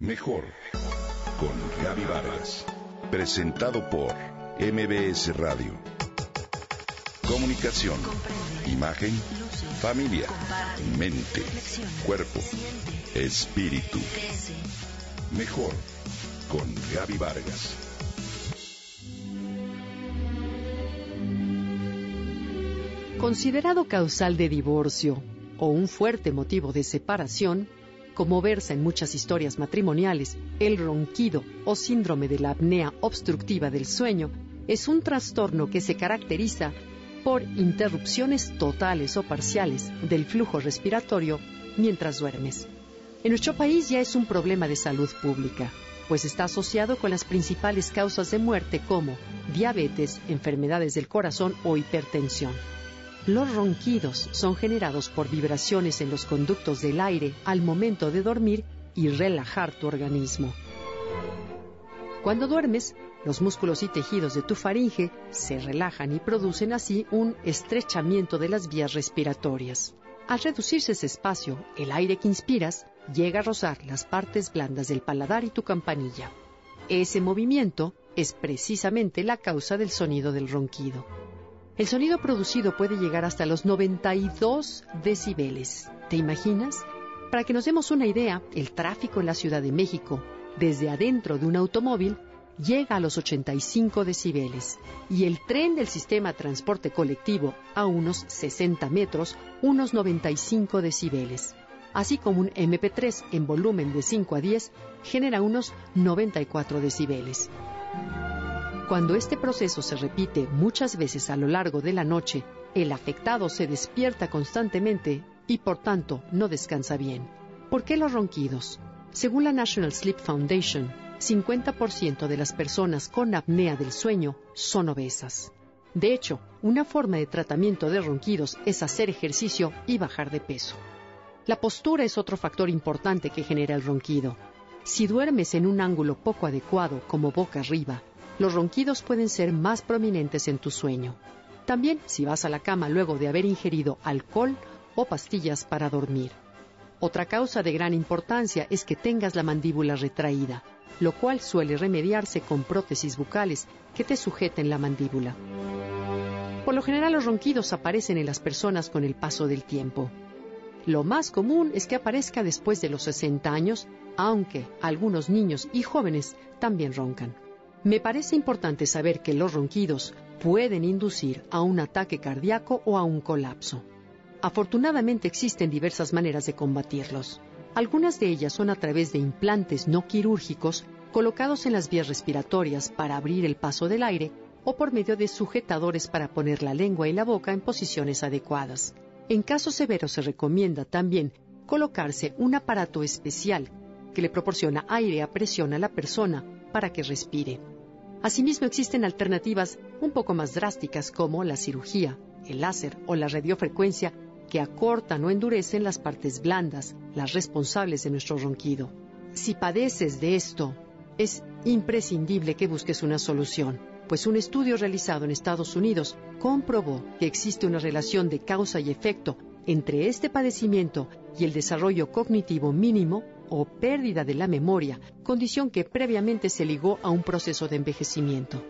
Mejor con Gaby Vargas. Presentado por MBS Radio. Comunicación, imagen, familia, mente, cuerpo, espíritu. Mejor con Gaby Vargas. Considerado causal de divorcio o un fuerte motivo de separación, como versa en muchas historias matrimoniales, el ronquido o síndrome de la apnea obstructiva del sueño es un trastorno que se caracteriza por interrupciones totales o parciales del flujo respiratorio mientras duermes. En nuestro país ya es un problema de salud pública, pues está asociado con las principales causas de muerte como diabetes, enfermedades del corazón o hipertensión. Los ronquidos son generados por vibraciones en los conductos del aire al momento de dormir y relajar tu organismo. Cuando duermes, los músculos y tejidos de tu faringe se relajan y producen así un estrechamiento de las vías respiratorias. Al reducirse ese espacio, el aire que inspiras llega a rozar las partes blandas del paladar y tu campanilla. Ese movimiento es precisamente la causa del sonido del ronquido. El sonido producido puede llegar hasta los 92 decibeles. ¿Te imaginas? Para que nos demos una idea, el tráfico en la Ciudad de México, desde adentro de un automóvil, llega a los 85 decibeles y el tren del sistema transporte colectivo a unos 60 metros, unos 95 decibeles. Así como un MP3 en volumen de 5 a 10 genera unos 94 decibeles. Cuando este proceso se repite muchas veces a lo largo de la noche, el afectado se despierta constantemente y por tanto no descansa bien. ¿Por qué los ronquidos? Según la National Sleep Foundation, 50% de las personas con apnea del sueño son obesas. De hecho, una forma de tratamiento de ronquidos es hacer ejercicio y bajar de peso. La postura es otro factor importante que genera el ronquido. Si duermes en un ángulo poco adecuado, como boca arriba, los ronquidos pueden ser más prominentes en tu sueño. También si vas a la cama luego de haber ingerido alcohol o pastillas para dormir. Otra causa de gran importancia es que tengas la mandíbula retraída, lo cual suele remediarse con prótesis bucales que te sujeten la mandíbula. Por lo general los ronquidos aparecen en las personas con el paso del tiempo. Lo más común es que aparezca después de los 60 años, aunque algunos niños y jóvenes también roncan. Me parece importante saber que los ronquidos pueden inducir a un ataque cardíaco o a un colapso. Afortunadamente existen diversas maneras de combatirlos. Algunas de ellas son a través de implantes no quirúrgicos colocados en las vías respiratorias para abrir el paso del aire o por medio de sujetadores para poner la lengua y la boca en posiciones adecuadas. En casos severos se recomienda también colocarse un aparato especial que le proporciona aire a presión a la persona para que respire. Asimismo, existen alternativas un poco más drásticas como la cirugía, el láser o la radiofrecuencia que acortan o endurecen las partes blandas, las responsables de nuestro ronquido. Si padeces de esto, es imprescindible que busques una solución, pues un estudio realizado en Estados Unidos comprobó que existe una relación de causa y efecto entre este padecimiento y el desarrollo cognitivo mínimo o pérdida de la memoria, condición que previamente se ligó a un proceso de envejecimiento.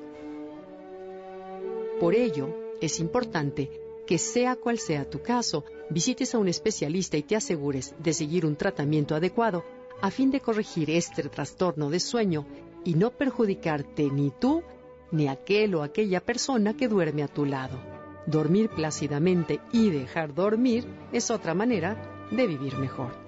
Por ello, es importante que sea cual sea tu caso, visites a un especialista y te asegures de seguir un tratamiento adecuado a fin de corregir este trastorno de sueño y no perjudicarte ni tú ni aquel o aquella persona que duerme a tu lado. Dormir plácidamente y dejar dormir es otra manera de vivir mejor.